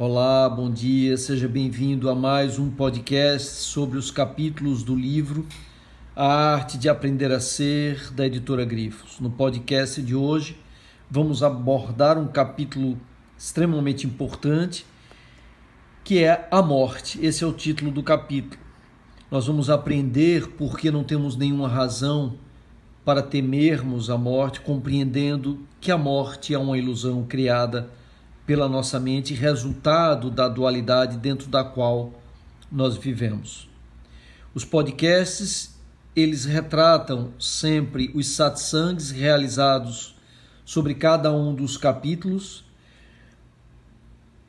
Olá, bom dia, seja bem-vindo a mais um podcast sobre os capítulos do livro A Arte de Aprender a Ser, da editora Grifos. No podcast de hoje, vamos abordar um capítulo extremamente importante, que é a morte. Esse é o título do capítulo. Nós vamos aprender por que não temos nenhuma razão para temermos a morte, compreendendo que a morte é uma ilusão criada pela nossa mente, resultado da dualidade dentro da qual nós vivemos. Os podcasts, eles retratam sempre os satsangs realizados sobre cada um dos capítulos.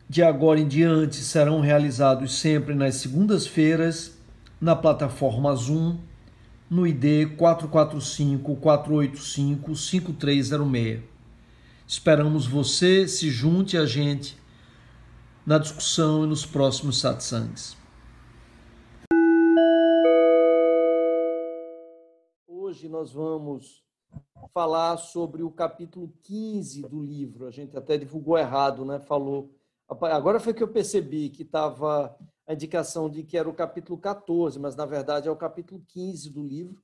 De agora em diante serão realizados sempre nas segundas-feiras na plataforma Zoom no ID 445 485 5306. Esperamos você se junte a gente na discussão e nos próximos satsangs. Hoje nós vamos falar sobre o capítulo 15 do livro. A gente até divulgou errado, né? Falou. Agora foi que eu percebi que estava a indicação de que era o capítulo 14, mas na verdade é o capítulo 15 do livro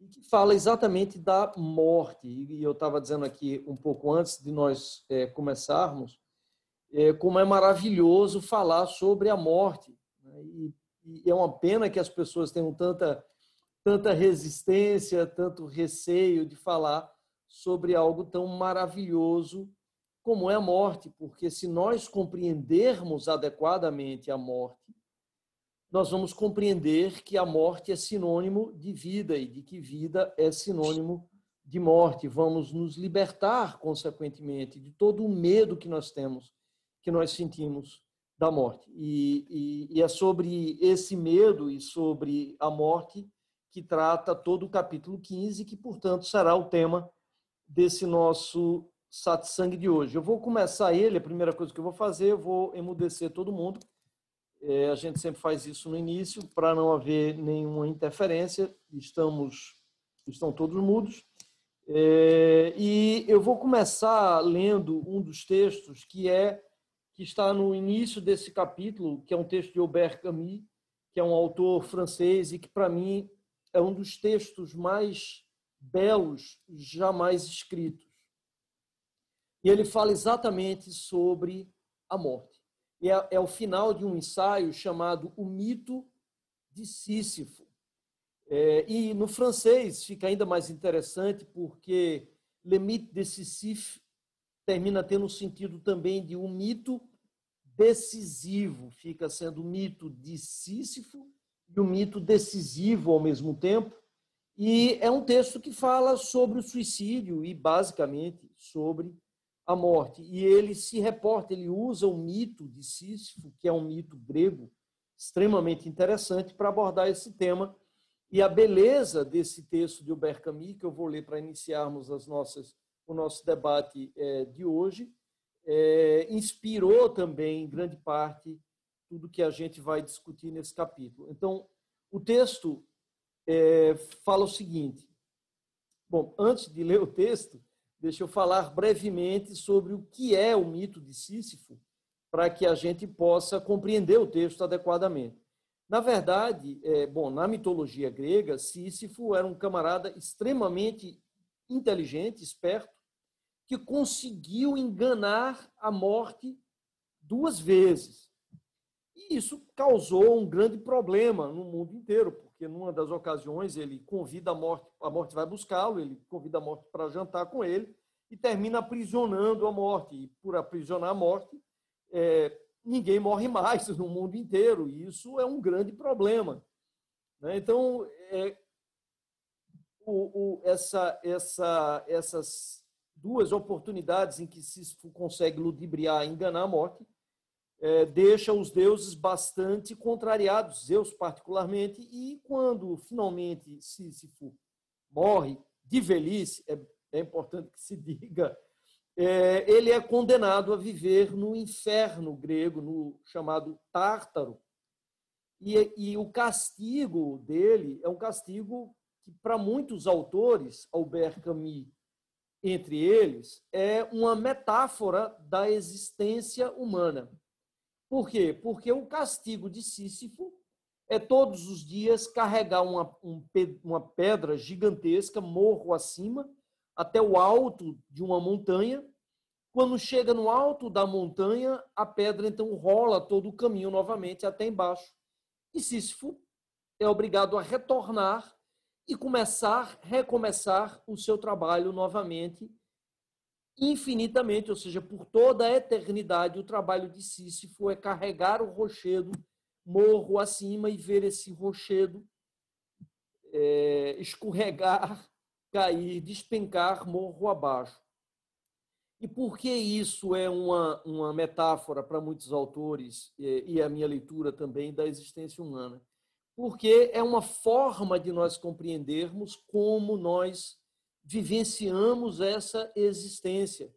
e que fala exatamente da morte. E eu estava dizendo aqui um pouco antes de nós é, começarmos, é, como é maravilhoso falar sobre a morte. Né? E, e, é uma pena que as pessoas tenham tanta, tanta resistência, tanto receio de falar sobre algo tão maravilhoso como é a morte, porque se nós compreendermos adequadamente a morte, nós vamos compreender que a morte é sinônimo de vida e de que vida é sinônimo de morte. Vamos nos libertar, consequentemente, de todo o medo que nós temos, que nós sentimos da morte. E, e, e é sobre esse medo e sobre a morte que trata todo o capítulo 15, que, portanto, será o tema desse nosso satsang de hoje. Eu vou começar ele, a primeira coisa que eu vou fazer, eu vou emudecer todo mundo é, a gente sempre faz isso no início para não haver nenhuma interferência. Estamos, estão todos mudos. É, e eu vou começar lendo um dos textos que é que está no início desse capítulo, que é um texto de Aubert Camus, que é um autor francês e que para mim é um dos textos mais belos jamais escritos. E ele fala exatamente sobre a morte é, é o final de um ensaio chamado O Mito de Sísifo. É, e no francês fica ainda mais interessante porque Le Mythe de Sisyphe termina tendo o sentido também de um mito decisivo, fica sendo o mito de Sísifo e o mito decisivo ao mesmo tempo. E é um texto que fala sobre o suicídio e, basicamente, sobre a morte. E ele se reporta, ele usa o mito de Sísifo, que é um mito grego extremamente interessante para abordar esse tema. E a beleza desse texto de Hubert Camus, que eu vou ler para iniciarmos as nossas, o nosso debate é, de hoje, é, inspirou também, em grande parte, tudo que a gente vai discutir nesse capítulo. Então, o texto é, fala o seguinte. Bom, antes de ler o texto, deixa eu falar brevemente sobre o que é o mito de Sísifo, para que a gente possa compreender o texto adequadamente. Na verdade, é, bom, na mitologia grega, Sísifo era um camarada extremamente inteligente, esperto, que conseguiu enganar a morte duas vezes. E isso causou um grande problema no mundo inteiro, porque numa das ocasiões ele convida a morte, a morte vai buscá-lo, ele convida a morte para jantar com ele e termina aprisionando a morte. E por aprisionar a morte, é, ninguém morre mais no mundo inteiro. E isso é um grande problema. Né? Então, é, o, o, essa, essa, essas duas oportunidades em que Sísifo consegue ludibriar, enganar a morte, é, deixa os deuses bastante contrariados, Zeus particularmente, e quando finalmente Sísifo morre de velhice, é, é importante que se diga, é, ele é condenado a viver no inferno grego, no chamado Tártaro. E, e o castigo dele é um castigo que, para muitos autores, Albert Camus entre eles, é uma metáfora da existência humana Por quê? Porque o castigo de Sísifo é todos os dias carregar uma, um, uma pedra gigantesca, morro acima, até o alto de uma montanha. Quando chega no alto da montanha, a pedra então rola todo o caminho novamente até embaixo. E Sísifo é obrigado a retornar e começar, recomeçar o seu trabalho novamente, infinitamente, ou seja, por toda a eternidade, o trabalho de Sísifo é carregar o rochedo morro acima e ver esse rochedo é, escorregar, cair, despencar morro abaixo. E por que isso é uma, uma metáfora para muitos autores, e a minha leitura também, da existência humana? porque é uma forma de nós compreendermos como nós vivenciamos essa existência,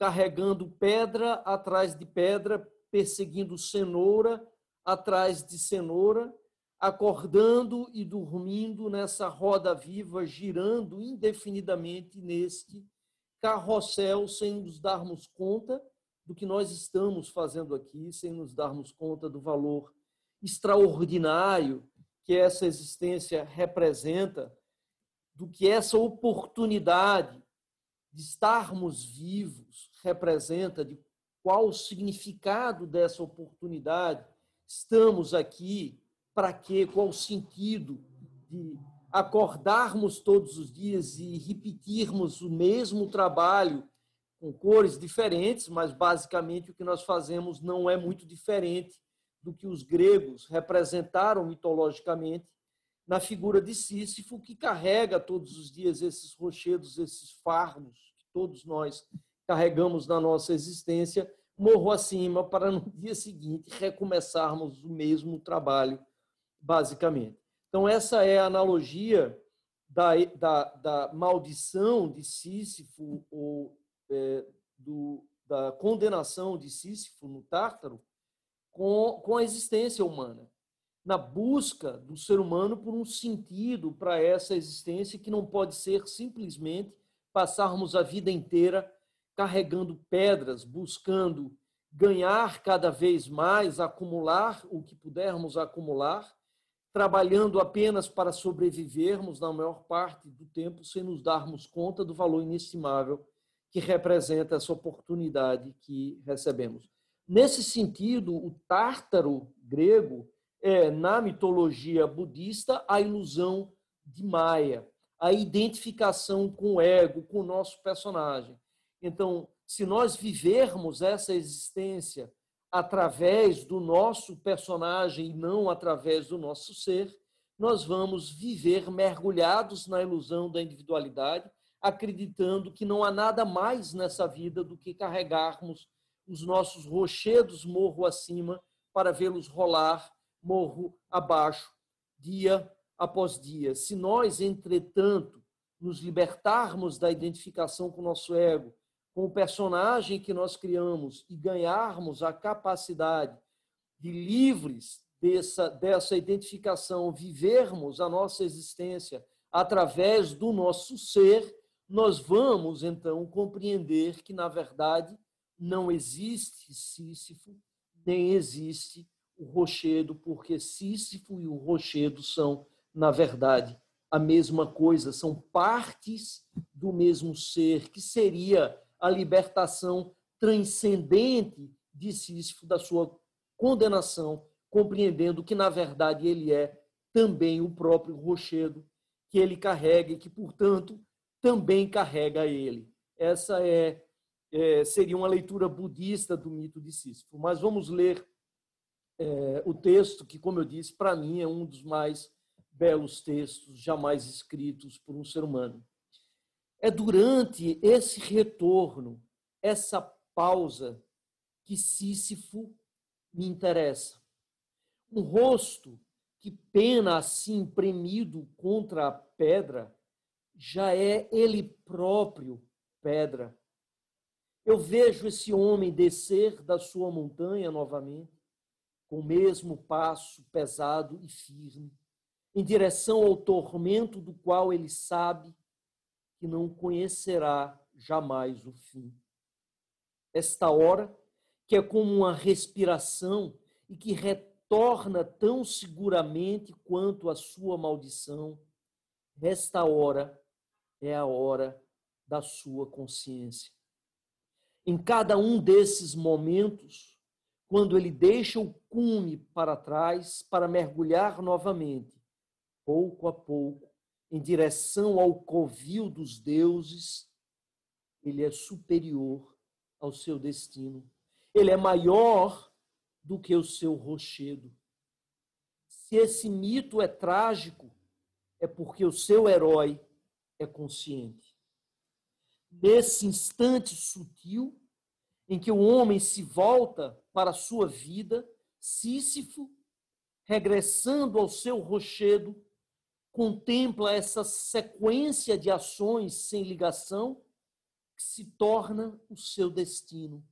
carregando pedra atrás de pedra, perseguindo cenoura atrás de cenoura, acordando e dormindo nessa roda viva, girando indefinidamente neste carrossel, sem nos darmos conta do que nós estamos fazendo aqui, sem nos darmos conta do valor extraordinário que essa existência representa, do que essa oportunidade de estarmos vivos representa, de qual o significado dessa oportunidade, estamos aqui, para quê, qual o sentido de acordarmos todos os dias e repetirmos o mesmo trabalho com cores diferentes, mas basicamente o que nós fazemos não é muito diferente do que os gregos representaram mitologicamente na figura de Sísifo, que carrega todos os dias esses rochedos, esses farmos que todos nós carregamos na nossa existência, morro acima, para no dia seguinte recomeçarmos o mesmo trabalho, basicamente. Então, essa é a analogia da, da, da maldição de Sísifo, ou é, do, da condenação de Sísifo no Tártaro, com, com a existência humana, na busca do ser humano por um sentido para essa existência que não pode ser simplesmente passarmos a vida inteira carregando pedras, buscando ganhar cada vez mais, acumular o que pudermos acumular, trabalhando apenas para sobrevivermos na maior parte do tempo sem nos darmos conta do valor inestimável que representa essa oportunidade que recebemos. Nesse sentido, o tártaro grego é, na mitologia budista, a ilusão de Maia, a identificação com o ego, com o nosso personagem. Então, se nós vivermos essa existência através do nosso personagem e não através do nosso ser, nós vamos viver mergulhados na ilusão da individualidade, acreditando que não há nada mais nessa vida do que carregarmos os nossos rochedos morro acima para vê-los rolar morro abaixo, dia após dia. Se nós, entretanto, nos libertarmos da identificação com o nosso ego, com o personagem que nós criamos e ganharmos a capacidade de livres dessa, dessa identificação, vivermos a nossa existência através do nosso ser, nós vamos então compreender que, na verdade, não existe Sísifo, nem existe o rochedo, porque Sísifo e o rochedo são, na verdade, a mesma coisa, são partes do mesmo ser, que seria a libertação transcendente de Sísifo da sua condenação, compreendendo que, na verdade, ele é também o próprio rochedo que ele carrega e que, portanto, também carrega ele. Essa é é, seria uma leitura budista do mito de Sísifo. Mas vamos ler é, o texto, que, como eu disse, para mim é um dos mais belos textos jamais escritos por um ser humano. É durante esse retorno, essa pausa, que Sísifo me interessa. Um rosto que pena assim premido contra a pedra já é ele próprio pedra eu vejo esse homem descer da sua montanha novamente, com o mesmo passo pesado e firme, em direção ao tormento do qual ele sabe que não conhecerá jamais o fim. Esta hora que é como uma respiração e que retorna tão seguramente quanto a sua maldição, esta hora é a hora da sua consciência. Em cada um desses momentos, quando ele deixa o cume para trás para mergulhar novamente, pouco a pouco, em direção ao covil dos deuses, ele é superior ao seu destino. Ele é maior do que o seu rochedo. Se esse mito é trágico, é porque o seu herói é consciente. Nesse instante sutil em que o homem se volta para a sua vida, Sísifo, regressando ao seu rochedo, contempla essa sequência de ações sem ligação que se torna o seu destino,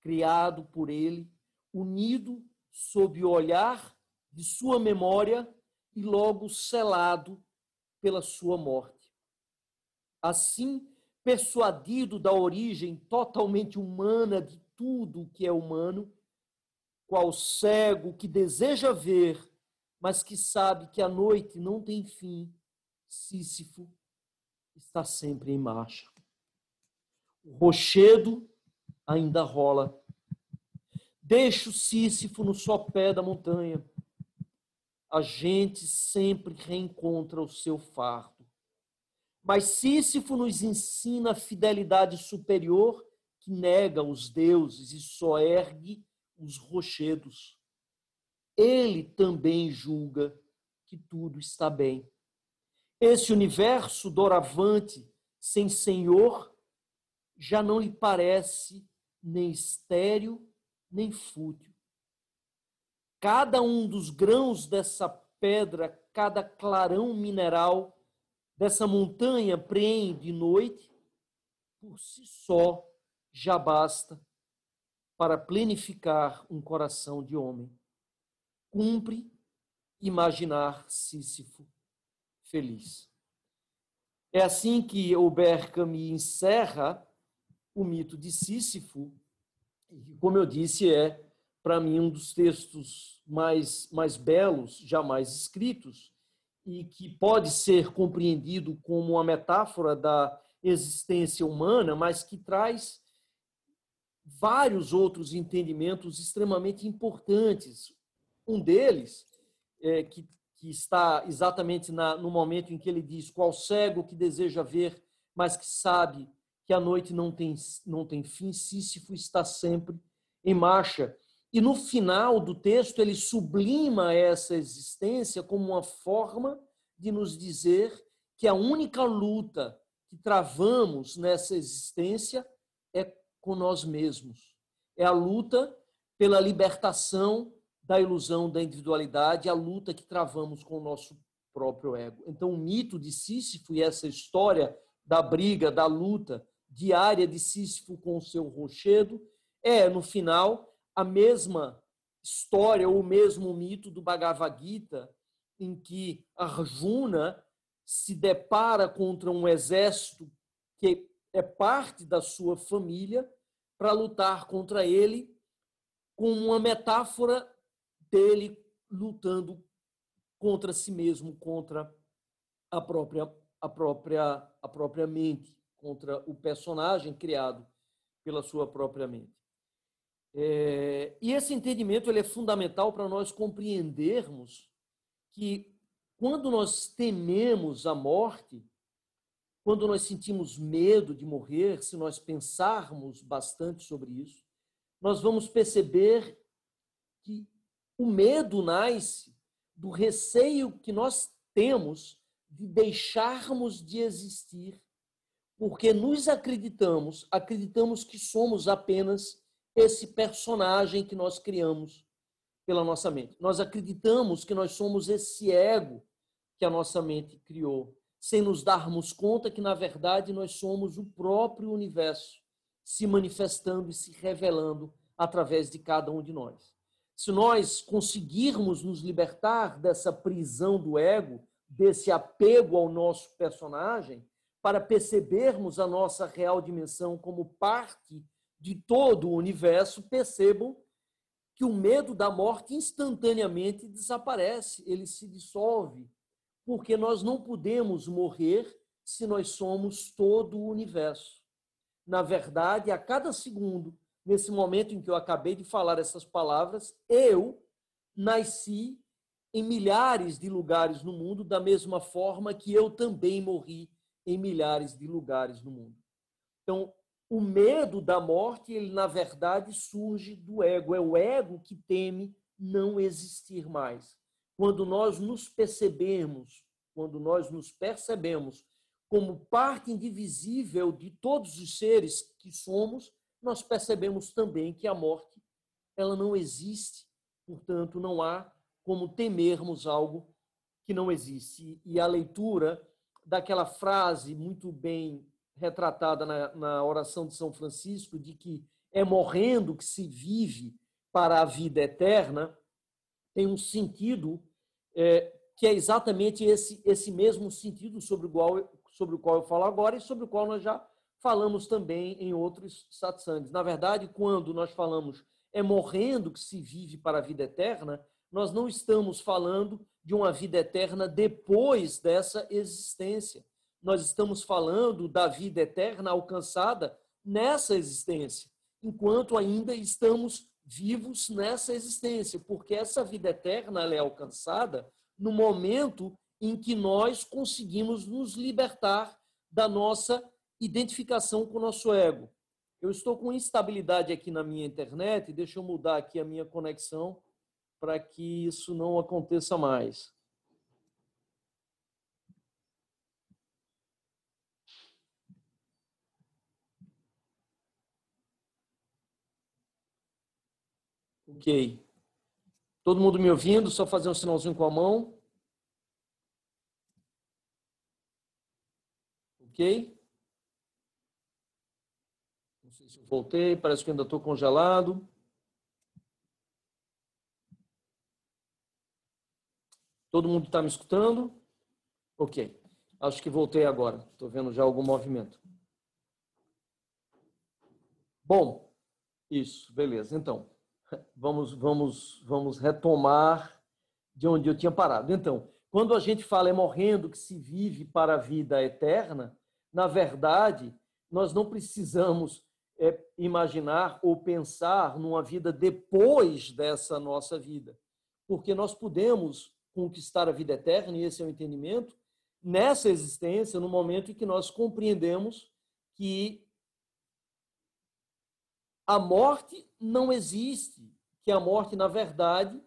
criado por ele, unido sob o olhar de sua memória e logo selado pela sua morte. Assim, persuadido da origem totalmente humana de tudo o que é humano, qual cego que deseja ver, mas que sabe que a noite não tem fim, Sísifo está sempre em marcha. O rochedo ainda rola. Deixa o Sísifo no sopé da montanha a gente sempre reencontra o seu fardo. Mas Sísifo nos ensina a fidelidade superior que nega os deuses e só ergue os rochedos. Ele também julga que tudo está bem. Esse universo doravante, sem senhor, já não lhe parece nem estéril, nem fútil. Cada um dos grãos dessa pedra, cada clarão mineral dessa montanha preende de noite, por si só já basta para plenificar um coração de homem. Cumpre imaginar Sísifo feliz. É assim que Albert Camus encerra o mito de Sísifo, e como eu disse, é para mim, um dos textos mais, mais belos jamais escritos e que pode ser compreendido como uma metáfora da existência humana, mas que traz vários outros entendimentos extremamente importantes. Um deles, é, que, que está exatamente na, no momento em que ele diz: Qual cego que deseja ver, mas que sabe que a noite não tem, não tem fim, Sísifo está sempre em marcha. E no final do texto, ele sublima essa existência como uma forma de nos dizer que a única luta que travamos nessa existência é com nós mesmos. É a luta pela libertação da ilusão da individualidade, a luta que travamos com o nosso próprio ego. Então, o mito de Sísifo e essa história da briga, da luta diária de Sísifo com o seu rochedo, é, no final, a mesma história ou o mesmo mito do Bhagavad Gita, em que Arjuna se depara contra um exército que é parte da sua família para lutar contra ele, com uma metáfora dele lutando contra si mesmo, contra a própria a própria a própria mente, contra o personagem criado pela sua própria mente. É, e esse entendimento ele é fundamental para nós compreendermos que quando nós tememos a morte, quando nós sentimos medo de morrer, se nós pensarmos bastante sobre isso, nós vamos perceber que o medo nasce do receio que nós temos de deixarmos de existir, porque nos acreditamos, acreditamos que somos apenas esse personagem que nós criamos pela nossa mente. Nós acreditamos que nós somos esse ego que a nossa mente criou, sem nos darmos conta que, na verdade, nós somos o próprio universo se manifestando e se revelando através de cada um de nós. Se nós conseguirmos nos libertar dessa prisão do ego, desse apego ao nosso personagem, para percebermos a nossa real dimensão como parte de todo o universo percebam que o medo da morte instantaneamente desaparece, ele se dissolve, porque nós não podemos morrer se nós somos todo o universo. Na verdade, a cada segundo, nesse momento em que eu acabei de falar essas palavras, eu nasci em milhares de lugares no mundo, da mesma forma que eu também morri em milhares de lugares no mundo. Então, o medo da morte, ele na verdade surge do ego, é o ego que teme não existir mais. Quando nós nos percebemos, quando nós nos percebemos como parte indivisível de todos os seres que somos, nós percebemos também que a morte ela não existe, portanto não há como temermos algo que não existe. E a leitura daquela frase muito bem retratada na, na oração de São Francisco, de que é morrendo que se vive para a vida eterna, tem um sentido é, que é exatamente esse, esse mesmo sentido sobre o, qual, sobre o qual eu falo agora e sobre o qual nós já falamos também em outros satsangs. Na verdade, quando nós falamos é morrendo que se vive para a vida eterna, nós não estamos falando de uma vida eterna depois dessa existência nós estamos falando da vida eterna alcançada nessa existência, enquanto ainda estamos vivos nessa existência, porque essa vida eterna é alcançada no momento em que nós conseguimos nos libertar da nossa identificação com o nosso ego. Eu estou com instabilidade aqui na minha internet, deixa eu mudar aqui a minha conexão para que isso não aconteça mais. Ok. Todo mundo me ouvindo? Só fazer um sinalzinho com a mão. Ok? Não sei se eu voltei, parece que ainda estou congelado. Todo mundo está me escutando? Ok. Acho que voltei agora. Estou vendo já algum movimento. Bom, isso, beleza. Então, vamos, vamos, vamos retomar de onde eu tinha parado. Então, quando a gente fala é morrendo que se vive para a vida eterna, na verdade, nós não precisamos é, imaginar ou pensar numa vida depois dessa nossa vida, porque nós podemos conquistar a vida eterna, e esse é o entendimento, nessa existência, no momento em que nós compreendemos que a morte não existe, que a morte, na verdade,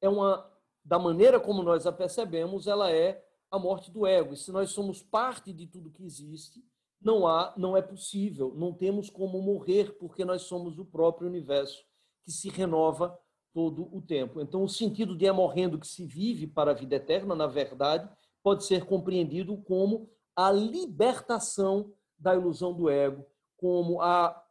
é uma da maneira como nós a percebemos, ela é a morte do ego. E se nós somos parte de tudo que existe, não há, não é possível, não temos como morrer, porque nós somos o próprio universo que se renova todo o tempo. Então, o sentido de é morrendo que se vive para a vida eterna, na verdade, pode ser compreendido como a libertação da ilusão do ego, como a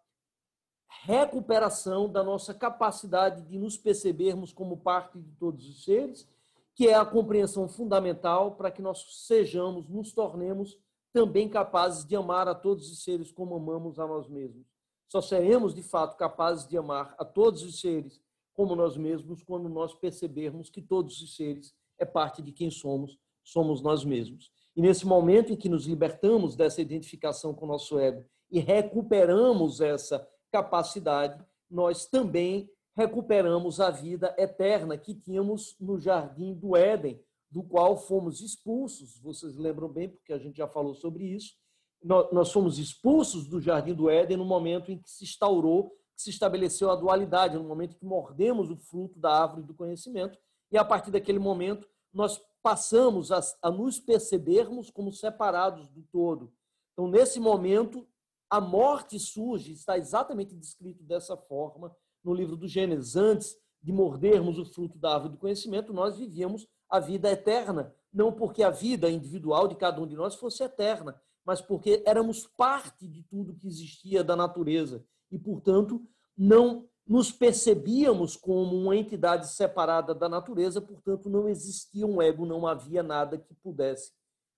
recuperação da nossa capacidade de nos percebermos como parte de todos os seres, que é a compreensão fundamental para que nós sejamos, nos tornemos também capazes de amar a todos os seres como amamos a nós mesmos. Só seremos, de fato, capazes de amar a todos os seres como nós mesmos quando nós percebermos que todos os seres é parte de quem somos, somos nós mesmos. E nesse momento em que nos libertamos dessa identificação com o nosso ego e recuperamos essa capacidade, nós também recuperamos a vida eterna que tínhamos no jardim do Éden, do qual fomos expulsos. Vocês lembram bem, porque a gente já falou sobre isso. Nós fomos expulsos do jardim do Éden no momento em que se instaurou, que se estabeleceu a dualidade, no momento que mordemos o fruto da árvore do conhecimento, e a partir daquele momento nós passamos a, a nos percebermos como separados do todo. Então, nesse momento, a morte surge, está exatamente descrito dessa forma no livro do Gênesis. Antes de mordermos o fruto da árvore do conhecimento, nós vivíamos a vida eterna. Não porque a vida individual de cada um de nós fosse eterna, mas porque éramos parte de tudo que existia da natureza. E, portanto, não nos percebíamos como uma entidade separada da natureza, portanto, não existia um ego, não havia nada que pudesse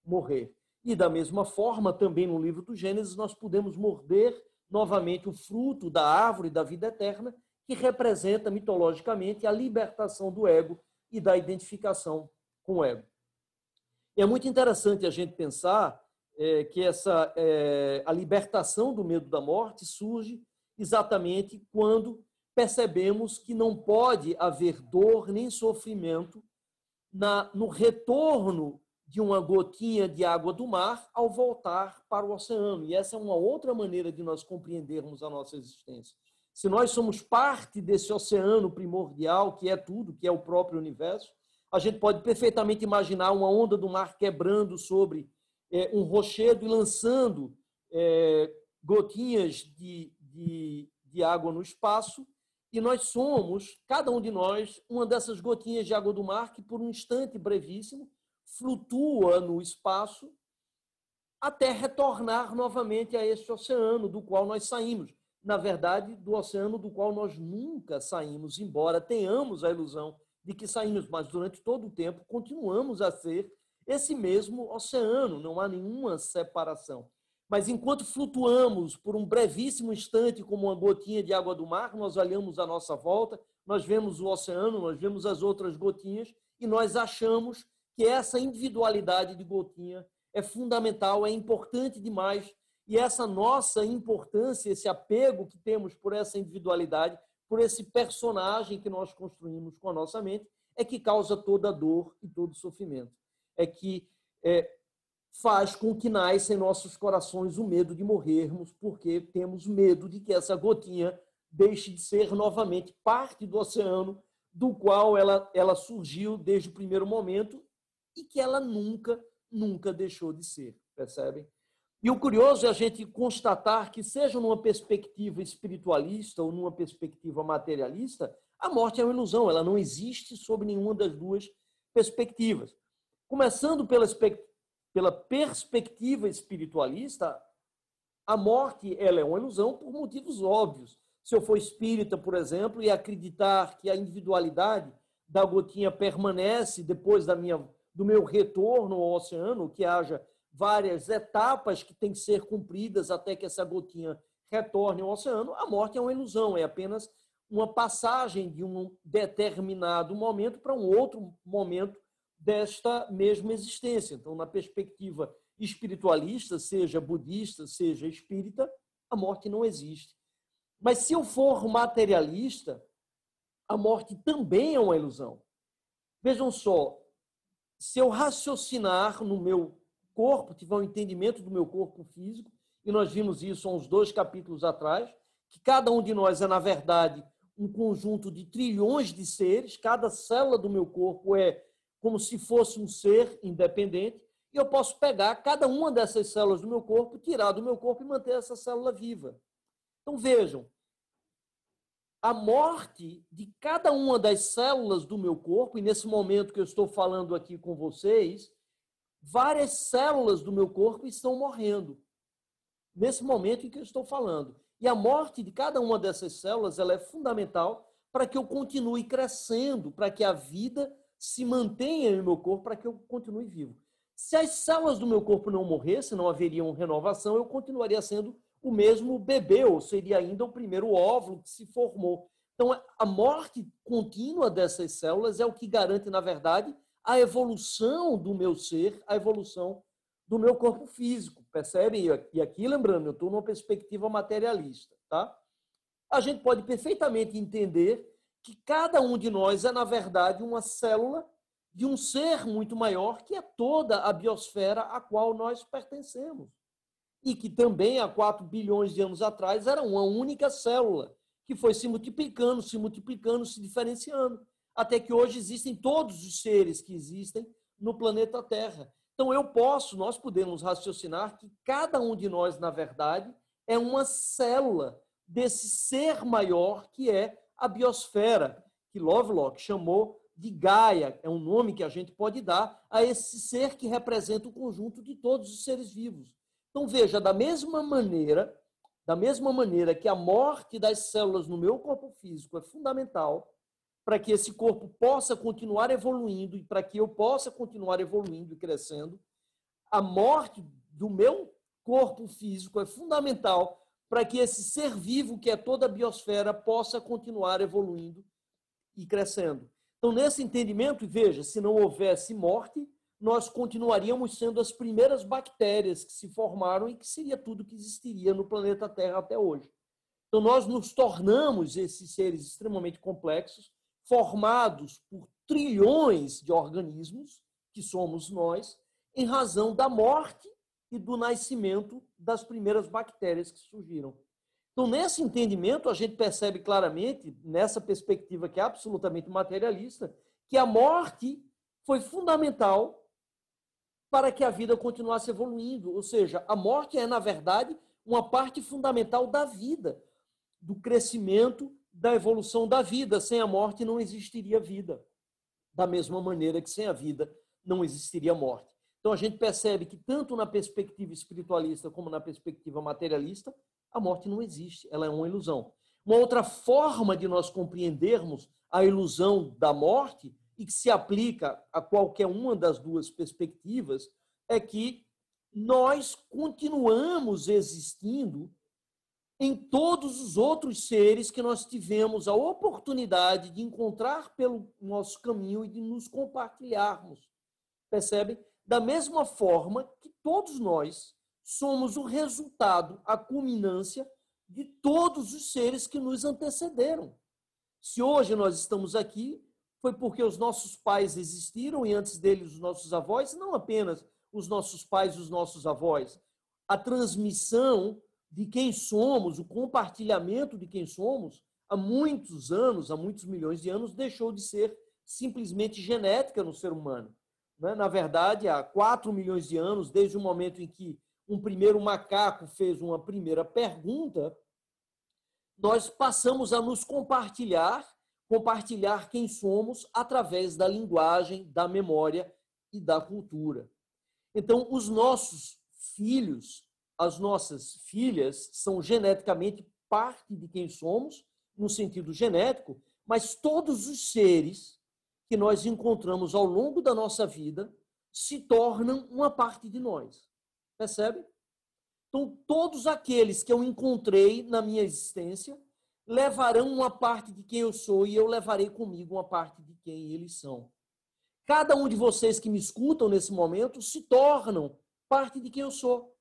morrer. E da mesma forma, também no livro do Gênesis, nós podemos morder novamente o fruto da árvore da vida eterna, que representa mitologicamente a libertação do ego e da identificação com o ego. E é muito interessante a gente pensar é, que essa é, a libertação do medo da morte surge exatamente quando percebemos que não pode haver dor nem sofrimento na, no retorno de uma gotinha de água do mar ao voltar para o oceano. E essa é uma outra maneira de nós compreendermos a nossa existência. Se nós somos parte desse oceano primordial, que é tudo, que é o próprio universo, a gente pode perfeitamente imaginar uma onda do mar quebrando sobre é, um rochedo e lançando é, gotinhas de, de, de água no espaço, e nós somos, cada um de nós, uma dessas gotinhas de água do mar que, por um instante brevíssimo, flutua no espaço até retornar novamente a este oceano do qual nós saímos. Na verdade, do oceano do qual nós nunca saímos, embora tenhamos a ilusão de que saímos, mas durante todo o tempo continuamos a ser esse mesmo oceano, não há nenhuma separação. Mas enquanto flutuamos por um brevíssimo instante como uma gotinha de água do mar, nós olhamos à nossa volta, nós vemos o oceano, nós vemos as outras gotinhas e nós achamos que essa individualidade de gotinha é fundamental, é importante demais e essa nossa importância, esse apego que temos por essa individualidade, por esse personagem que nós construímos com a nossa mente, é que causa toda a dor e todo o sofrimento. É que é, faz com que nasça em nossos corações o medo de morrermos, porque temos medo de que essa gotinha deixe de ser novamente parte do oceano do qual ela, ela surgiu desde o primeiro momento e que ela nunca, nunca deixou de ser, percebem? E o curioso é a gente constatar que, seja numa perspectiva espiritualista ou numa perspectiva materialista, a morte é uma ilusão, ela não existe sob nenhuma das duas perspectivas. Começando pela, pela perspectiva espiritualista, a morte ela é uma ilusão por motivos óbvios. Se eu for espírita, por exemplo, e acreditar que a individualidade da gotinha permanece depois da minha, do meu retorno ao oceano, que haja várias etapas que têm que ser cumpridas até que essa gotinha retorne ao oceano, a morte é uma ilusão, é apenas uma passagem de um determinado momento para um outro momento desta mesma existência. Então, na perspectiva espiritualista, seja budista, seja espírita, a morte não existe. Mas se eu for materialista, a morte também é uma ilusão. Vejam só, se eu raciocinar no meu corpo, tiver um entendimento do meu corpo físico, e nós vimos isso há uns dois capítulos atrás, que cada um de nós é, na verdade, um conjunto de trilhões de seres, cada célula do meu corpo é como se fosse um ser independente, e eu posso pegar cada uma dessas células do meu corpo, tirar do meu corpo e manter essa célula viva. Então vejam, a morte de cada uma das células do meu corpo, e nesse momento que eu estou falando aqui com vocês, várias células do meu corpo estão morrendo. Nesse momento em que eu estou falando. E a morte de cada uma dessas células ela é fundamental para que eu continue crescendo, para que a vida se mantenha no meu corpo para que eu continue vivo. Se as células do meu corpo não morressem, não haveria renovação, eu continuaria sendo o mesmo bebê, ou seria ainda o primeiro óvulo que se formou. Então, a morte contínua dessas células é o que garante, na verdade, a evolução do meu ser, a evolução do meu corpo físico, percebe? E aqui, lembrando, eu estou numa perspectiva materialista, tá? A gente pode perfeitamente entender que cada um de nós é, na verdade, uma célula de um ser muito maior, que é toda a biosfera a qual nós pertencemos. E que também, há 4 bilhões de anos atrás, era uma única célula, que foi se multiplicando, se multiplicando, se diferenciando, até que hoje existem todos os seres que existem no planeta Terra. Então, eu posso, nós podemos raciocinar que cada um de nós, na verdade, é uma célula desse ser maior que é a biosfera, que Lovelock chamou de Gaia, é um nome que a gente pode dar a esse ser que representa o conjunto de todos os seres vivos. Então veja, da mesma maneira, da mesma maneira que a morte das células no meu corpo físico é fundamental para que esse corpo possa continuar evoluindo e para que eu possa continuar evoluindo e crescendo, a morte do meu corpo físico é fundamental para que esse ser vivo, que é toda a biosfera, possa continuar evoluindo e crescendo. Então, nesse entendimento, veja, se não houvesse morte, nós continuaríamos sendo as primeiras bactérias que se formaram e que seria tudo que existiria no planeta Terra até hoje. Então, nós nos tornamos esses seres extremamente complexos, formados por trilhões de organismos, que somos nós, em razão da morte e do nascimento das primeiras bactérias que surgiram. Então, nesse entendimento, a gente percebe claramente, nessa perspectiva que é absolutamente materialista, que a morte foi fundamental para que a vida continuasse evoluindo. Ou seja, a morte é, na verdade, uma parte fundamental da vida, do crescimento, da evolução da vida. Sem a morte não existiria vida. Da mesma maneira que sem a vida não existiria morte. Então a gente percebe que tanto na perspectiva espiritualista como na perspectiva materialista, a morte não existe, ela é uma ilusão. Uma outra forma de nós compreendermos a ilusão da morte e que se aplica a qualquer uma das duas perspectivas, é que nós continuamos existindo em todos os outros seres que nós tivemos a oportunidade de encontrar pelo nosso caminho e de nos compartilharmos. Percebe? Da mesma forma que todos nós somos o resultado, a culminância de todos os seres que nos antecederam. Se hoje nós estamos aqui, foi porque os nossos pais existiram e antes deles os nossos avós, não apenas os nossos pais e os nossos avós. A transmissão de quem somos, o compartilhamento de quem somos, há muitos anos, há muitos milhões de anos, deixou de ser simplesmente genética no ser humano. Né? Na verdade, há 4 milhões de anos, desde o momento em que um primeiro macaco fez uma primeira pergunta, nós passamos a nos compartilhar compartilhar quem somos através da linguagem, da memória e da cultura. Então, os nossos filhos, as nossas filhas, são geneticamente parte de quem somos, no sentido genético, mas todos os seres que nós encontramos ao longo da nossa vida se tornam uma parte de nós. Percebe? Então, todos aqueles que eu encontrei na minha existência levarão uma parte de quem eu sou e eu levarei comigo uma parte de quem eles são. Cada um de vocês que me escutam nesse momento se tornam parte de quem eu sou.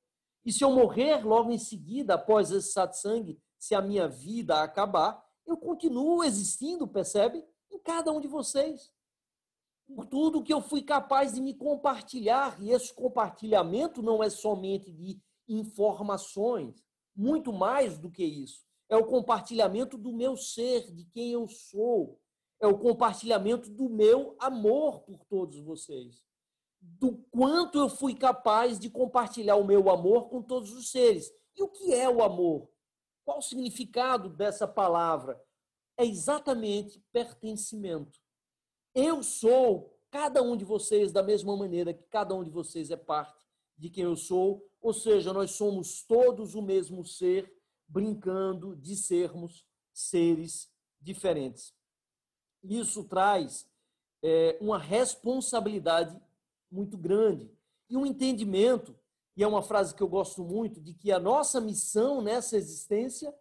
E se eu morrer logo em seguida, após esse satsang, se a minha vida acabar, eu continuo existindo, percebe? Em cada um de vocês. Por tudo que eu fui capaz de me compartilhar, e esse compartilhamento não é somente de informações, muito mais do que isso é o compartilhamento do meu ser, de quem eu sou, é o compartilhamento do meu amor por todos vocês, do quanto eu fui capaz de compartilhar o meu amor com todos os seres. E o que é o amor? Qual o significado dessa palavra? É exatamente pertencimento. Eu sou cada um de vocês da mesma maneira que cada um de vocês é parte de quem eu sou, ou seja, nós somos todos o mesmo ser brincando de sermos seres diferentes. Isso traz é, uma responsabilidade muito grande e um entendimento, e é uma frase que eu gosto muito, de que a nossa missão nessa existência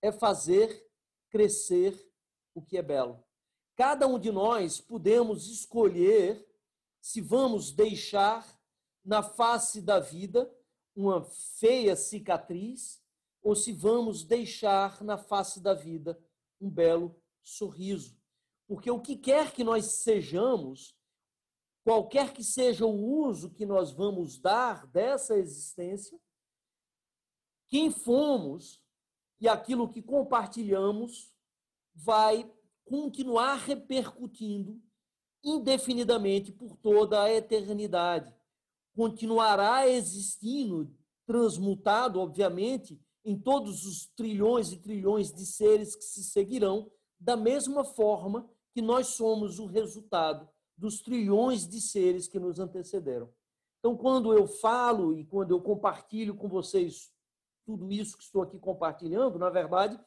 é fazer crescer o que é belo. Cada um de nós podemos escolher se vamos deixar na face da vida uma feia cicatriz ou se vamos deixar na face da vida um belo sorriso. Porque o que quer que nós sejamos, qualquer que seja o uso que nós vamos dar dessa existência, quem fomos e aquilo que compartilhamos vai continuar repercutindo indefinidamente por toda a eternidade. Continuará existindo, transmutado, obviamente, em todos os trilhões e trilhões de seres que se seguirão, da mesma forma que nós somos o resultado dos trilhões de seres que nos antecederam. Então, quando eu falo e quando eu compartilho com vocês tudo isso que estou aqui compartilhando, na verdade,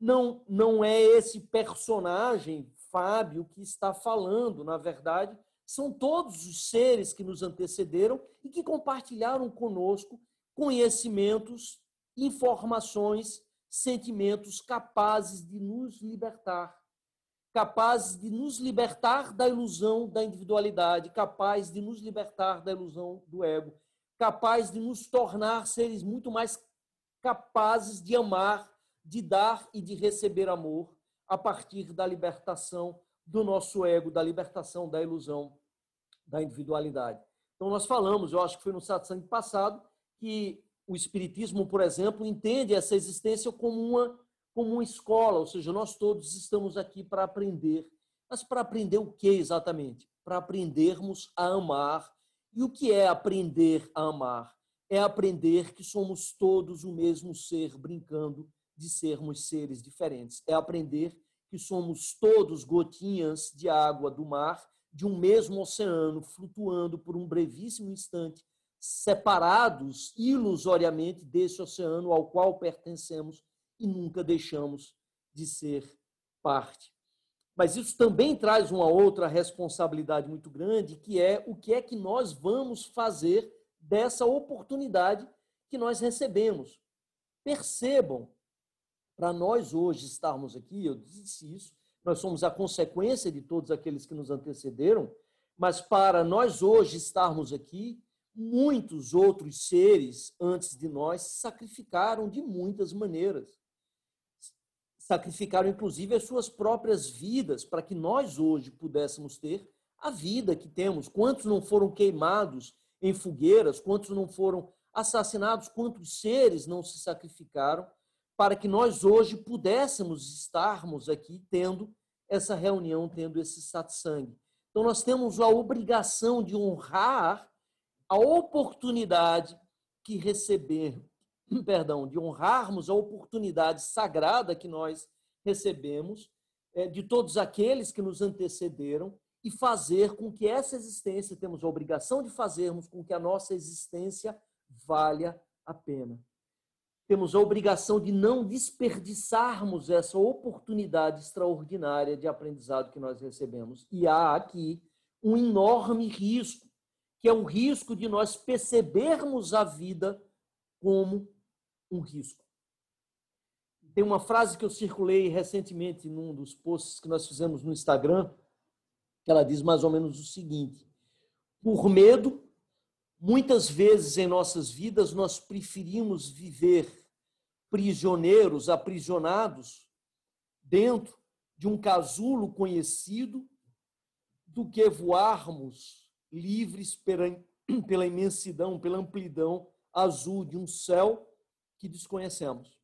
não, não é esse personagem, Fábio, que está falando, na verdade, são todos os seres que nos antecederam e que compartilharam conosco conhecimentos informações sentimentos capazes de nos libertar, capazes de nos libertar da ilusão da individualidade, capazes de nos libertar da ilusão do ego, capazes de nos tornar seres muito mais capazes de amar, de dar e de receber amor a partir da libertação do nosso ego, da libertação da ilusão da individualidade. Então, nós falamos, eu acho que foi no satsang passado, que o Espiritismo, por exemplo, entende essa existência como uma, como uma escola, ou seja, nós todos estamos aqui para aprender. Mas para aprender o que exatamente? Para aprendermos a amar. E o que é aprender a amar? É aprender que somos todos o mesmo ser, brincando de sermos seres diferentes. É aprender que somos todos gotinhas de água do mar de um mesmo oceano, flutuando por um brevíssimo instante, separados ilusoriamente desse oceano ao qual pertencemos e nunca deixamos de ser parte. Mas isso também traz uma outra responsabilidade muito grande, que é o que é que nós vamos fazer dessa oportunidade que nós recebemos. Percebam, para nós hoje estarmos aqui, eu disse isso, nós somos a consequência de todos aqueles que nos antecederam, mas para nós hoje estarmos aqui, muitos outros seres antes de nós sacrificaram de muitas maneiras. Sacrificaram, inclusive, as suas próprias vidas para que nós hoje pudéssemos ter a vida que temos. Quantos não foram queimados em fogueiras? Quantos não foram assassinados? Quantos seres não se sacrificaram para que nós hoje pudéssemos estarmos aqui tendo essa reunião, tendo esse satsang. Então, nós temos a obrigação de honrar a oportunidade que receber, perdão, de honrarmos a oportunidade sagrada que nós recebemos é, de todos aqueles que nos antecederam e fazer com que essa existência, temos a obrigação de fazermos com que a nossa existência valha a pena temos a obrigação de não desperdiçarmos essa oportunidade extraordinária de aprendizado que nós recebemos. E há aqui um enorme risco, que é o risco de nós percebermos a vida como um risco. Tem uma frase que eu circulei recentemente num dos posts que nós fizemos no Instagram, que ela diz mais ou menos o seguinte: por medo, muitas vezes em nossas vidas nós preferimos viver prisioneiros, aprisionados dentro de um casulo conhecido, do que voarmos livres pela, pela imensidão, pela amplidão azul de um céu que desconhecemos.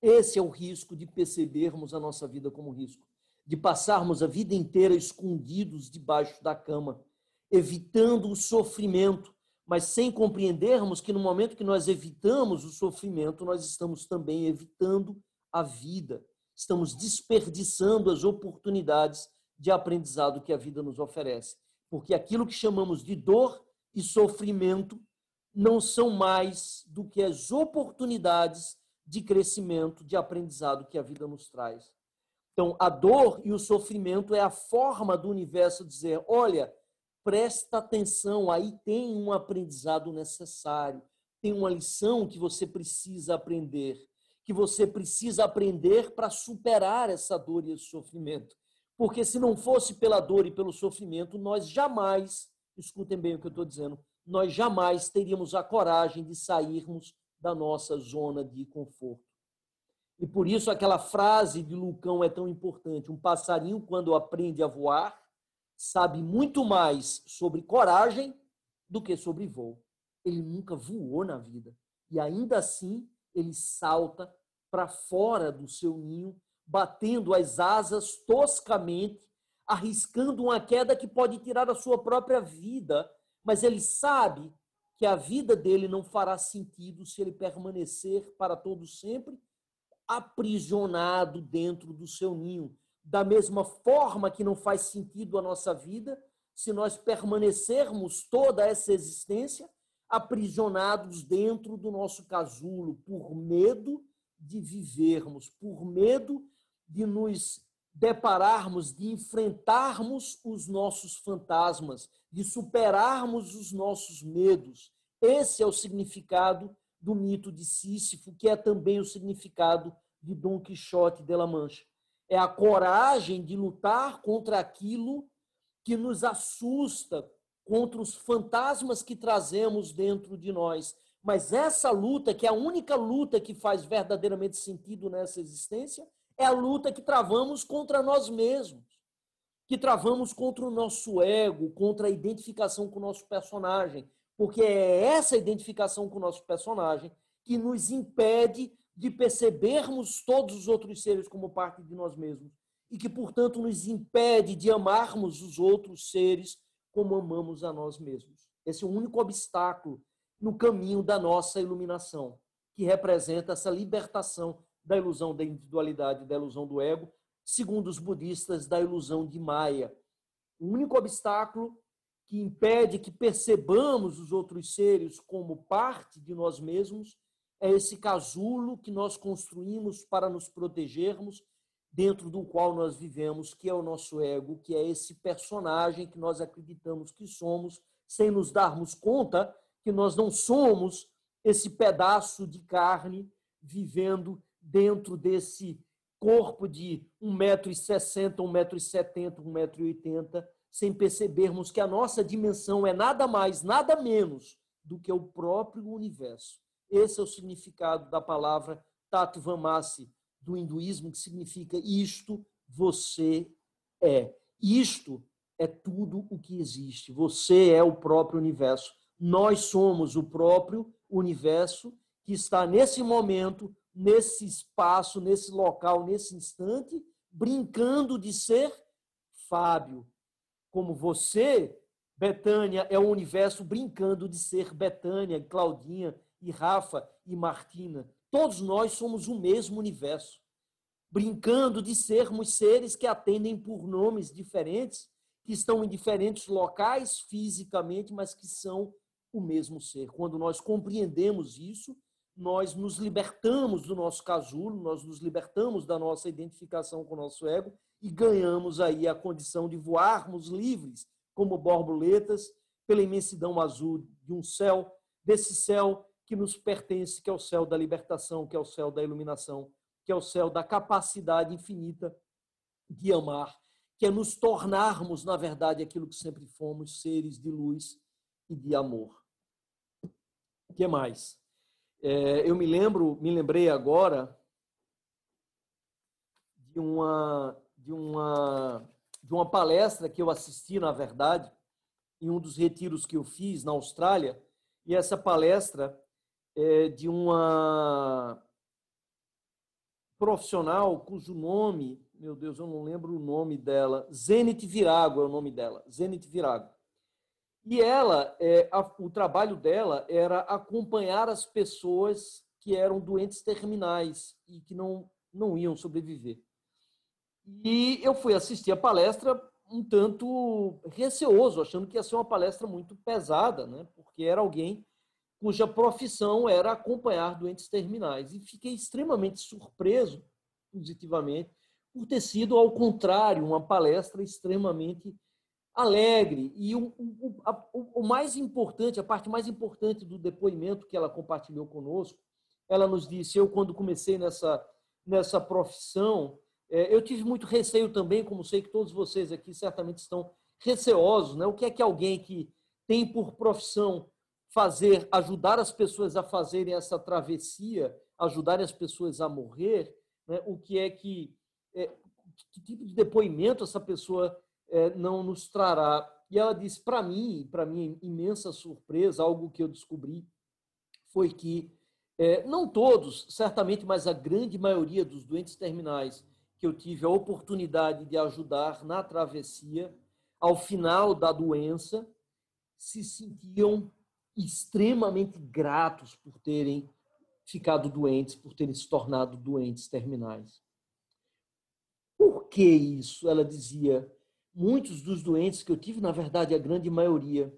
Esse é o risco de percebermos a nossa vida como risco, de passarmos a vida inteira escondidos debaixo da cama, evitando o sofrimento, mas sem compreendermos que no momento que nós evitamos o sofrimento, nós estamos também evitando a vida, estamos desperdiçando as oportunidades de aprendizado que a vida nos oferece. Porque aquilo que chamamos de dor e sofrimento não são mais do que as oportunidades de crescimento, de aprendizado que a vida nos traz. Então, a dor e o sofrimento é a forma do universo dizer: olha, presta atenção, aí tem um aprendizado necessário, tem uma lição que você precisa aprender, que você precisa aprender para superar essa dor e esse sofrimento. Porque se não fosse pela dor e pelo sofrimento, nós jamais, escutem bem o que eu estou dizendo, nós jamais teríamos a coragem de sairmos da nossa zona de conforto. E por isso aquela frase de Lucão é tão importante. Um passarinho, quando aprende a voar, sabe muito mais sobre coragem do que sobre voo. Ele nunca voou na vida. E ainda assim, ele salta para fora do seu ninho, batendo as asas toscamente, arriscando uma queda que pode tirar a sua própria vida, mas ele sabe que a vida dele não fará sentido se ele permanecer para todo sempre aprisionado dentro do seu ninho. Da mesma forma que não faz sentido a nossa vida se nós permanecermos toda essa existência aprisionados dentro do nosso casulo, por medo de vivermos, por medo de nos depararmos, de enfrentarmos os nossos fantasmas, de superarmos os nossos medos. Esse é o significado do mito de Sísifo, que é também o significado de Dom Quixote de la Mancha. É a coragem de lutar contra aquilo que nos assusta, contra os fantasmas que trazemos dentro de nós. Mas essa luta, que é a única luta que faz verdadeiramente sentido nessa existência, é a luta que travamos contra nós mesmos, que travamos contra o nosso ego, contra a identificação com o nosso personagem, porque é essa identificação com o nosso personagem que nos impede de percebermos todos os outros seres como parte de nós mesmos e que, portanto, nos impede de amarmos os outros seres como amamos a nós mesmos. Esse é o único obstáculo no caminho da nossa iluminação, que representa essa libertação da ilusão da individualidade, da ilusão do ego, segundo os budistas, da ilusão de Maya. O único obstáculo que impede que percebamos os outros seres como parte de nós mesmos é esse casulo que nós construímos para nos protegermos, dentro do qual nós vivemos, que é o nosso ego, que é esse personagem que nós acreditamos que somos, sem nos darmos conta que nós não somos esse pedaço de carne vivendo dentro desse corpo de 1,60m, 1,70m, 1,80m, sem percebermos que a nossa dimensão é nada mais, nada menos do que o próprio universo. Esse é o significado da palavra Tattvamasi do hinduísmo, que significa isto você é. Isto é tudo o que existe. Você é o próprio universo. Nós somos o próprio universo que está nesse momento, nesse espaço, nesse local, nesse instante, brincando de ser Fábio. Como você, Betânia, é o universo brincando de ser Betânia, Claudinha, e Rafa e Martina. Todos nós somos o mesmo universo, brincando de sermos seres que atendem por nomes diferentes, que estão em diferentes locais fisicamente, mas que são o mesmo ser. Quando nós compreendemos isso, nós nos libertamos do nosso casulo, nós nos libertamos da nossa identificação com o nosso ego e ganhamos aí a condição de voarmos livres como borboletas pela imensidão azul de um céu, desse céu que nos pertence, que é o céu da libertação, que é o céu da iluminação, que é o céu da capacidade infinita de amar, que é nos tornarmos, na verdade, aquilo que sempre fomos, seres de luz e de amor. O que mais? É, eu me lembro, me lembrei agora de uma de uma de uma palestra que eu assisti, na verdade, em um dos retiros que eu fiz na Austrália, e essa palestra é, de uma profissional cujo nome, meu Deus, eu não lembro o nome dela, Zenit Virago é o nome dela, Zenit Virago. E ela, é, a, o trabalho dela era acompanhar as pessoas que eram doentes terminais e que não, não iam sobreviver. E eu fui assistir a palestra um tanto receoso, achando que ia ser uma palestra muito pesada, né? porque era alguém cuja profissão era acompanhar doentes terminais. E fiquei extremamente surpreso, positivamente, por ter sido, ao contrário, uma palestra extremamente alegre. E o, o, a, o, mais importante, a parte mais importante do depoimento que ela compartilhou conosco, ela nos disse: eu, quando comecei nessa, nessa profissão, é, eu tive muito receio também, como sei que todos vocês aqui certamente estão receosos. Né? O que é que alguém que tem por profissão fazer, ajudar as pessoas a fazerem essa travessia, ajudar as pessoas a morrer, né? o que é que, é, que tipo de depoimento essa pessoa é, não nos trará. E ela disse, para mim, para minha imensa surpresa, algo que eu descobri foi que é, não todos, certamente, mas a grande maioria dos doentes terminais que eu tive a oportunidade de ajudar na travessia, ao final da doença, se sentiam extremamente gratos por terem ficado doentes, por terem se tornado doentes terminais. Por que isso? Ela dizia. Muitos dos doentes que eu tive, na verdade, a grande maioria,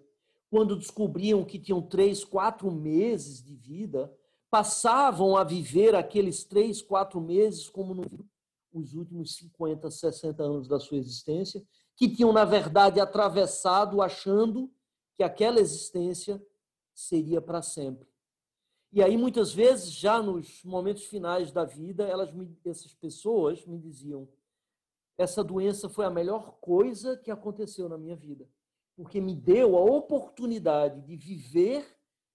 quando descobriam que tinham três, quatro meses de vida, passavam a viver aqueles três, quatro meses como no, os últimos 50, 60 anos da sua existência, que tinham, na verdade, atravessado achando que aquela existência seria para sempre. E aí, muitas vezes, já nos momentos finais da vida, elas me, essas pessoas me diziam: essa doença foi a melhor coisa que aconteceu na minha vida, porque me deu a oportunidade de viver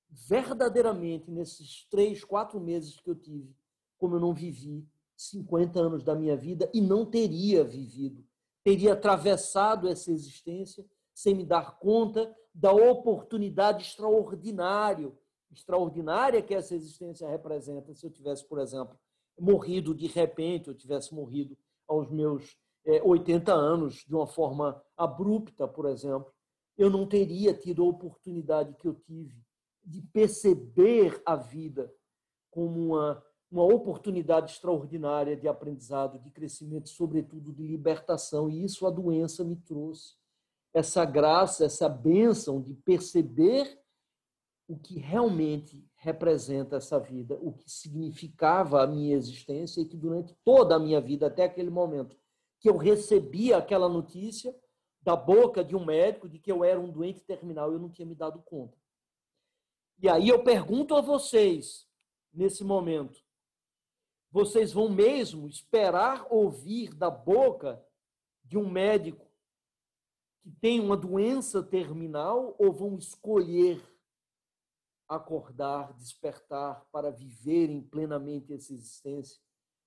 verdadeiramente nesses três, quatro meses que eu tive, como eu não vivi 50 anos da minha vida e não teria vivido. Teria atravessado essa existência sem me dar conta da oportunidade extraordinária, extraordinária que essa existência representa. Se eu tivesse, por exemplo, morrido de repente, eu tivesse morrido aos meus 80 anos de uma forma abrupta, por exemplo, eu não teria tido a oportunidade que eu tive de perceber a vida como uma, uma oportunidade extraordinária de aprendizado, de crescimento, sobretudo de libertação. E isso a doença me trouxe. Essa graça, essa bênção de perceber o que realmente representa essa vida, o que significava a minha existência e que durante toda a minha vida, até aquele momento que eu recebi aquela notícia da boca de um médico de que eu era um doente terminal, eu não tinha me dado conta. E aí eu pergunto a vocês, nesse momento, vocês vão mesmo esperar ouvir da boca de um médico que tem uma doença terminal ou vão escolher acordar, despertar para viverem plenamente essa existência,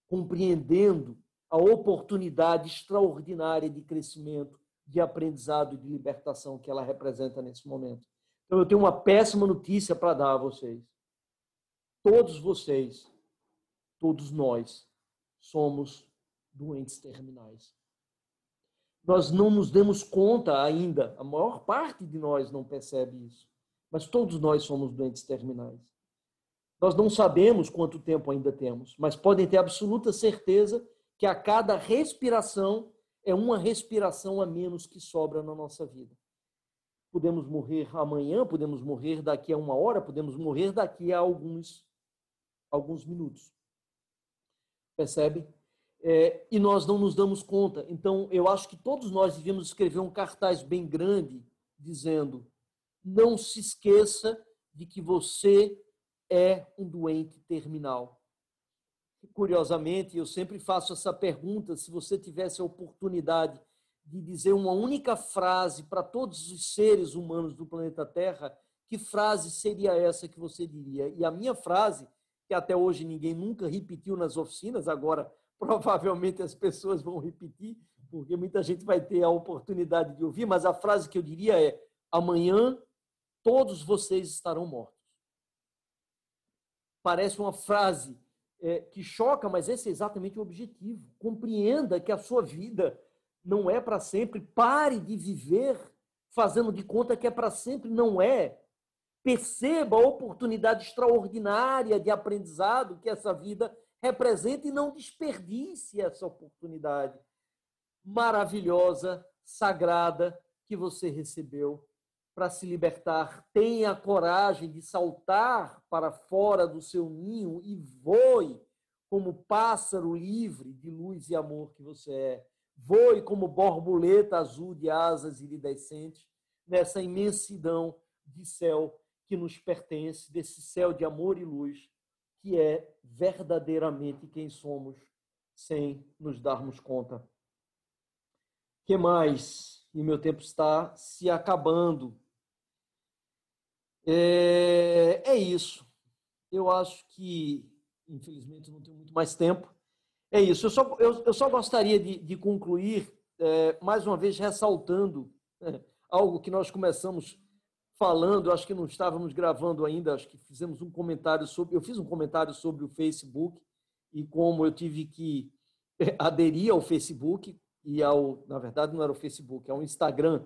compreendendo a oportunidade extraordinária de crescimento, de aprendizado e de libertação que ela representa nesse momento. Então, eu tenho uma péssima notícia para dar a vocês. Todos vocês, todos nós, somos doentes terminais. Nós não nos demos conta ainda, a maior parte de nós não percebe isso, mas todos nós somos doentes terminais. Nós não sabemos quanto tempo ainda temos, mas podem ter absoluta certeza que a cada respiração é uma respiração a menos que sobra na nossa vida podemos morrer amanhã, podemos morrer daqui a uma hora, podemos morrer daqui a alguns, alguns minutos. Percebe? É, e nós não nos damos conta. Então, eu acho que todos nós devíamos escrever um cartaz bem grande dizendo: não se esqueça de que você é um doente terminal. Curiosamente, eu sempre faço essa pergunta: se você tivesse a oportunidade de dizer uma única frase para todos os seres humanos do planeta Terra, que frase seria essa que você diria? E a minha frase, que até hoje ninguém nunca repetiu nas oficinas, agora provavelmente as pessoas vão repetir, porque muita gente vai ter a oportunidade de ouvir, mas a frase que eu diria é: amanhã todos vocês estarão mortos. Parece uma frase é, que choca, mas esse é exatamente o objetivo. Compreenda que a sua vida não é para sempre. Pare de viver fazendo de conta que é para sempre. Não é. Perceba a oportunidade extraordinária de aprendizado que essa vida representa e não desperdice essa oportunidade maravilhosa, sagrada que você recebeu para se libertar. Tenha coragem de saltar para fora do seu ninho e voe como pássaro livre de luz e amor que você é. Voe como borboleta azul de asas iridescentes nessa imensidão de céu que nos pertence, desse céu de amor e luz, que é verdadeiramente quem somos, sem nos darmos conta. que mais? E meu tempo está se acabando. É, é isso. Eu acho que, infelizmente, não tenho muito mais tempo. É isso. Eu só, eu, eu só gostaria de, de concluir, é, mais uma vez, ressaltando é, algo que nós começamos falando, acho que não estávamos gravando ainda, acho que fizemos um comentário sobre. Eu fiz um comentário sobre o Facebook e como eu tive que é, aderir ao Facebook e ao. Na verdade, não era o Facebook, é o Instagram.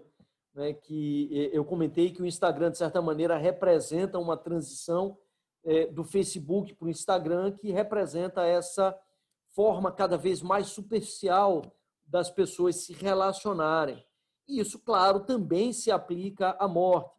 Né, que é, eu comentei que o Instagram, de certa maneira, representa uma transição é, do Facebook para o Instagram, que representa essa forma cada vez mais superficial das pessoas se relacionarem. E isso, claro, também se aplica à morte.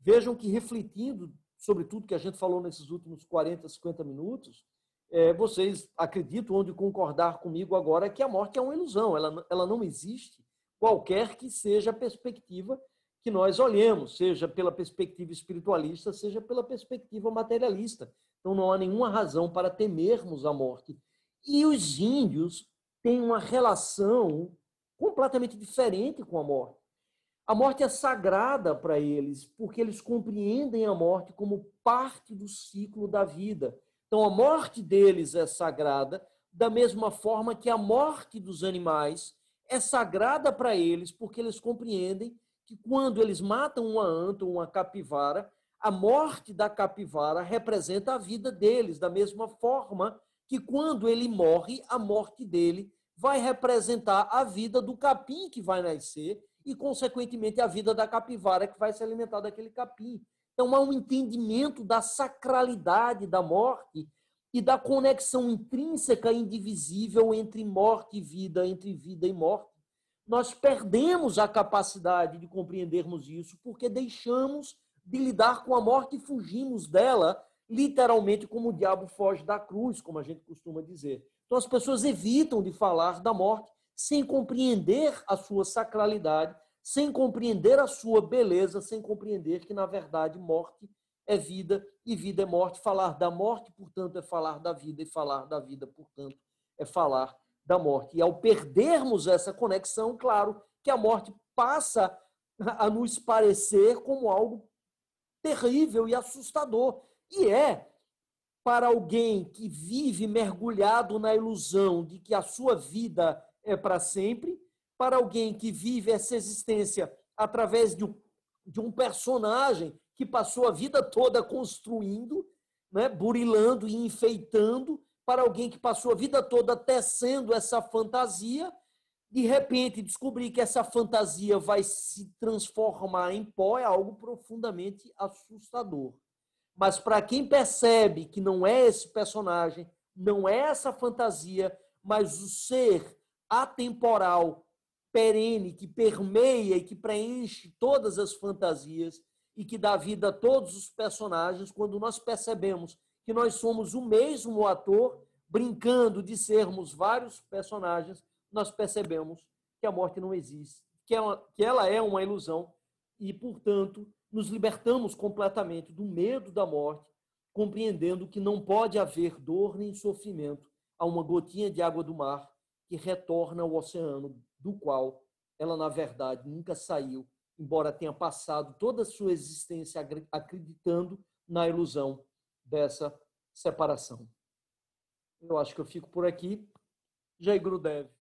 Vejam que, refletindo sobre tudo que a gente falou nesses últimos 40, 50 minutos, é, vocês acreditam onde concordar comigo agora que a morte é uma ilusão, ela, ela não existe, qualquer que seja a perspectiva que nós olhemos, seja pela perspectiva espiritualista, seja pela perspectiva materialista. Então não há nenhuma razão para temermos a morte. E os índios têm uma relação completamente diferente com a morte. A morte é sagrada para eles, porque eles compreendem a morte como parte do ciclo da vida. Então, a morte deles é sagrada, da mesma forma que a morte dos animais é sagrada para eles, porque eles compreendem que quando eles matam uma anta ou uma capivara, a morte da capivara representa a vida deles, da mesma forma que quando ele morre, a morte dele vai representar a vida do capim que vai nascer e, consequentemente, a vida da capivara que vai se alimentar daquele capim. Então, há um entendimento da sacralidade da morte e da conexão intrínseca e indivisível entre morte e vida, entre vida e morte. Nós perdemos a capacidade de compreendermos isso porque deixamos de lidar com a morte e fugimos dela, literalmente como o diabo foge da cruz, como a gente costuma dizer. Então as pessoas evitam de falar da morte sem compreender a sua sacralidade, sem compreender a sua beleza, sem compreender que, na verdade, morte é vida e vida é morte. Falar da morte, portanto, é falar da vida, e falar da vida, portanto, é falar da morte. E ao perdermos essa conexão, claro que a morte passa a nos parecer como algo terrível e assustador. E é para alguém que vive mergulhado na ilusão de que a sua vida é para sempre, para alguém que vive essa existência através de um, de um personagem que passou a vida toda construindo, né, burilando e enfeitando, para alguém que passou a vida toda tecendo essa fantasia, de repente descobrir que essa fantasia vai se transformar em pó é algo profundamente assustador. Mas para quem percebe que não é esse personagem, não é essa fantasia, mas o ser atemporal, perene, que permeia e que preenche todas as fantasias e que dá vida a todos os personagens, quando nós percebemos que nós somos o mesmo ator, brincando de sermos vários personagens, nós percebemos que a morte não existe, que ela, que ela é uma ilusão e, portanto, nos libertamos completamente do medo da morte, compreendendo que não pode haver dor nem sofrimento a uma gotinha de água do mar que retorna ao oceano, do qual ela, na verdade, nunca saiu, embora tenha passado toda a sua existência acreditando na ilusão dessa separação. Eu acho que eu fico por aqui. Jai Gurudev.